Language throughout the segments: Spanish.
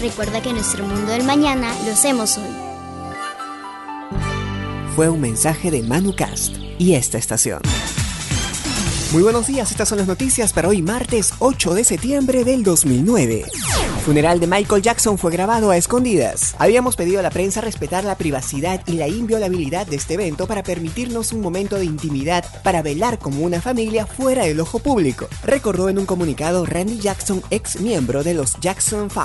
Recuerda que nuestro mundo del mañana lo hacemos hoy. Fue un mensaje de ManuCast y esta estación. Muy buenos días, estas son las noticias para hoy martes 8 de septiembre del 2009. El funeral de Michael Jackson fue grabado a escondidas. Habíamos pedido a la prensa respetar la privacidad y la inviolabilidad de este evento para permitirnos un momento de intimidad para velar como una familia fuera del ojo público, recordó en un comunicado Randy Jackson, ex miembro de los Jackson 5.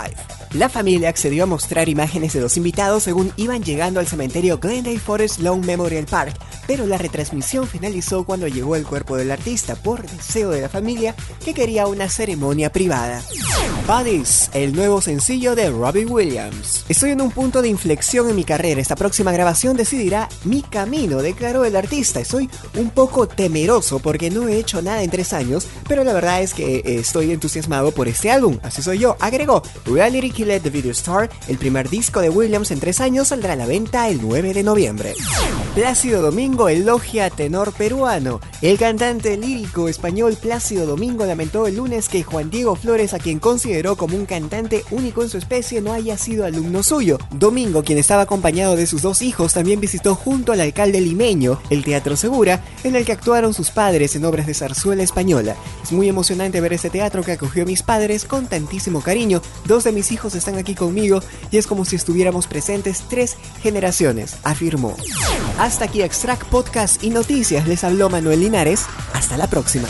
La familia accedió a mostrar imágenes de los invitados según iban llegando al cementerio Glendale Forest Lawn Memorial Park, pero la retransmisión finalizó cuando llegó el cuerpo del artista por deseo de la familia que quería una ceremonia privada. Buddies, el nuevo sencillo de Robbie Williams. Estoy en un punto de inflexión en mi carrera. Esta próxima grabación decidirá mi camino, declaró el artista. Estoy un poco temeroso porque no he hecho nada en tres años, pero la verdad es que estoy entusiasmado por este álbum. Así soy yo. Agregó, Reality Killer The Video Star, el primer disco de Williams en tres años, saldrá a la venta el 9 de noviembre. Plácido Domingo elogia a tenor peruano. El cantante lírico español Plácido Domingo lamentó el lunes que Juan Diego Flores, a quien consideró como un cantante único en su especie, no haya sido alumno suyo. Domingo, quien estaba acompañado de sus dos hijos, también visitó junto al alcalde limeño el Teatro Segura, en el que actuaron sus padres en obras de zarzuela española. Es muy emocionante ver este teatro que acogió a mis padres con tantísimo cariño. Dos de mis hijos están aquí conmigo y es como si estuviéramos presentes tres generaciones, afirmó. Hasta aquí Extract Podcast y Noticias. Les habló Manuel Linares. Hasta la próxima.